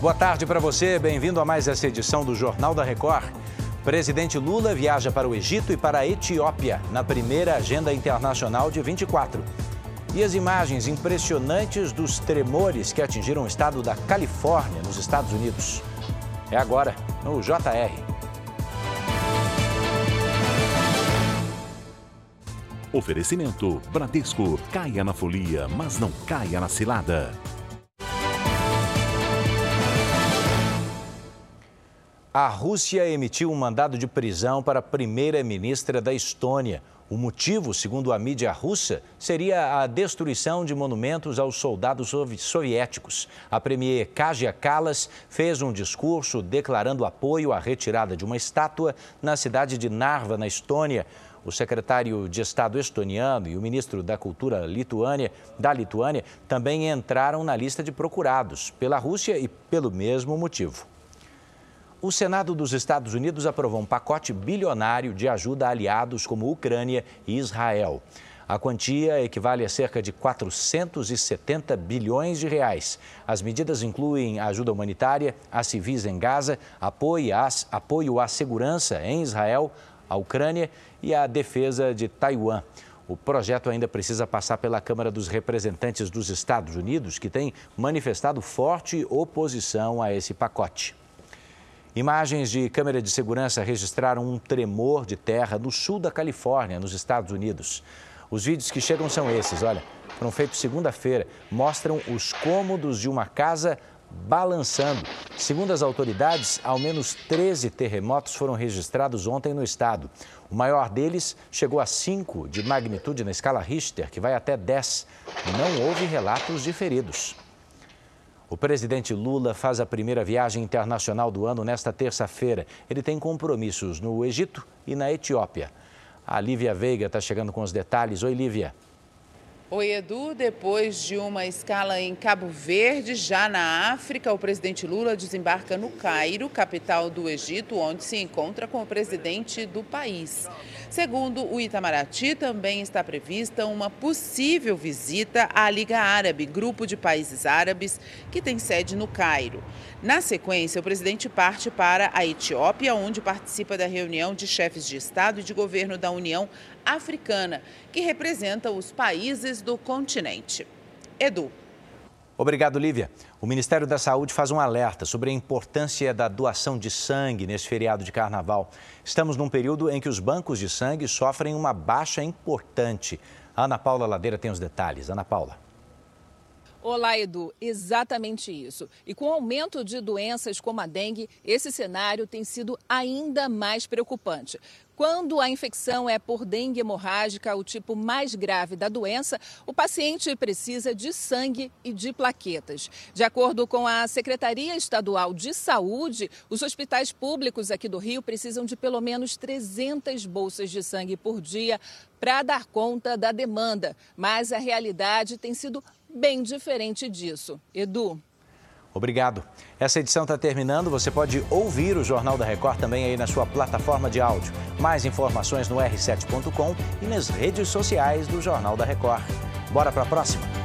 Boa tarde para você, bem-vindo a mais essa edição do Jornal da Record. Presidente Lula viaja para o Egito e para a Etiópia na primeira agenda internacional de 24. E as imagens impressionantes dos tremores que atingiram o estado da Califórnia, nos Estados Unidos. É agora, no JR. Oferecimento Bradesco. Caia na folia, mas não caia na cilada. A Rússia emitiu um mandado de prisão para a primeira-ministra da Estônia. O motivo, segundo a mídia russa, seria a destruição de monumentos aos soldados soviéticos. A premier Kaja Kallas fez um discurso declarando apoio à retirada de uma estátua na cidade de Narva, na Estônia. O secretário de Estado estoniano e o ministro da Cultura Lituânia, da Lituânia também entraram na lista de procurados pela Rússia e pelo mesmo motivo. O Senado dos Estados Unidos aprovou um pacote bilionário de ajuda a aliados como Ucrânia e Israel. A quantia equivale a cerca de 470 bilhões de reais. As medidas incluem ajuda humanitária a civis em Gaza, apoio, apoio à segurança em Israel, à Ucrânia e à defesa de Taiwan. O projeto ainda precisa passar pela Câmara dos Representantes dos Estados Unidos, que tem manifestado forte oposição a esse pacote. Imagens de câmera de segurança registraram um tremor de terra no sul da Califórnia, nos Estados Unidos. Os vídeos que chegam são esses, olha, foram feitos segunda-feira, mostram os cômodos de uma casa balançando. Segundo as autoridades, ao menos 13 terremotos foram registrados ontem no estado. O maior deles chegou a 5 de magnitude na escala Richter, que vai até 10. Não houve relatos de feridos. O presidente Lula faz a primeira viagem internacional do ano nesta terça-feira. Ele tem compromissos no Egito e na Etiópia. A Lívia Veiga está chegando com os detalhes. Oi, Lívia. Oi, Edu. Depois de uma escala em Cabo Verde, já na África, o presidente Lula desembarca no Cairo, capital do Egito, onde se encontra com o presidente do país. Segundo o Itamaraty, também está prevista uma possível visita à Liga Árabe, grupo de países árabes que tem sede no Cairo. Na sequência, o presidente parte para a Etiópia, onde participa da reunião de chefes de Estado e de governo da União Africana, que representa os países do continente. Edu. Obrigado, Lívia. O Ministério da Saúde faz um alerta sobre a importância da doação de sangue nesse feriado de carnaval. Estamos num período em que os bancos de sangue sofrem uma baixa importante. Ana Paula Ladeira tem os detalhes. Ana Paula. Olá, Edu. Exatamente isso. E com o aumento de doenças como a dengue, esse cenário tem sido ainda mais preocupante. Quando a infecção é por dengue hemorrágica, o tipo mais grave da doença, o paciente precisa de sangue e de plaquetas. De acordo com a Secretaria Estadual de Saúde, os hospitais públicos aqui do Rio precisam de pelo menos 300 bolsas de sangue por dia para dar conta da demanda. Mas a realidade tem sido bem diferente disso. Edu. Obrigado. Essa edição está terminando. Você pode ouvir o Jornal da Record também aí na sua plataforma de áudio. Mais informações no r7.com e nas redes sociais do Jornal da Record. Bora para a próxima?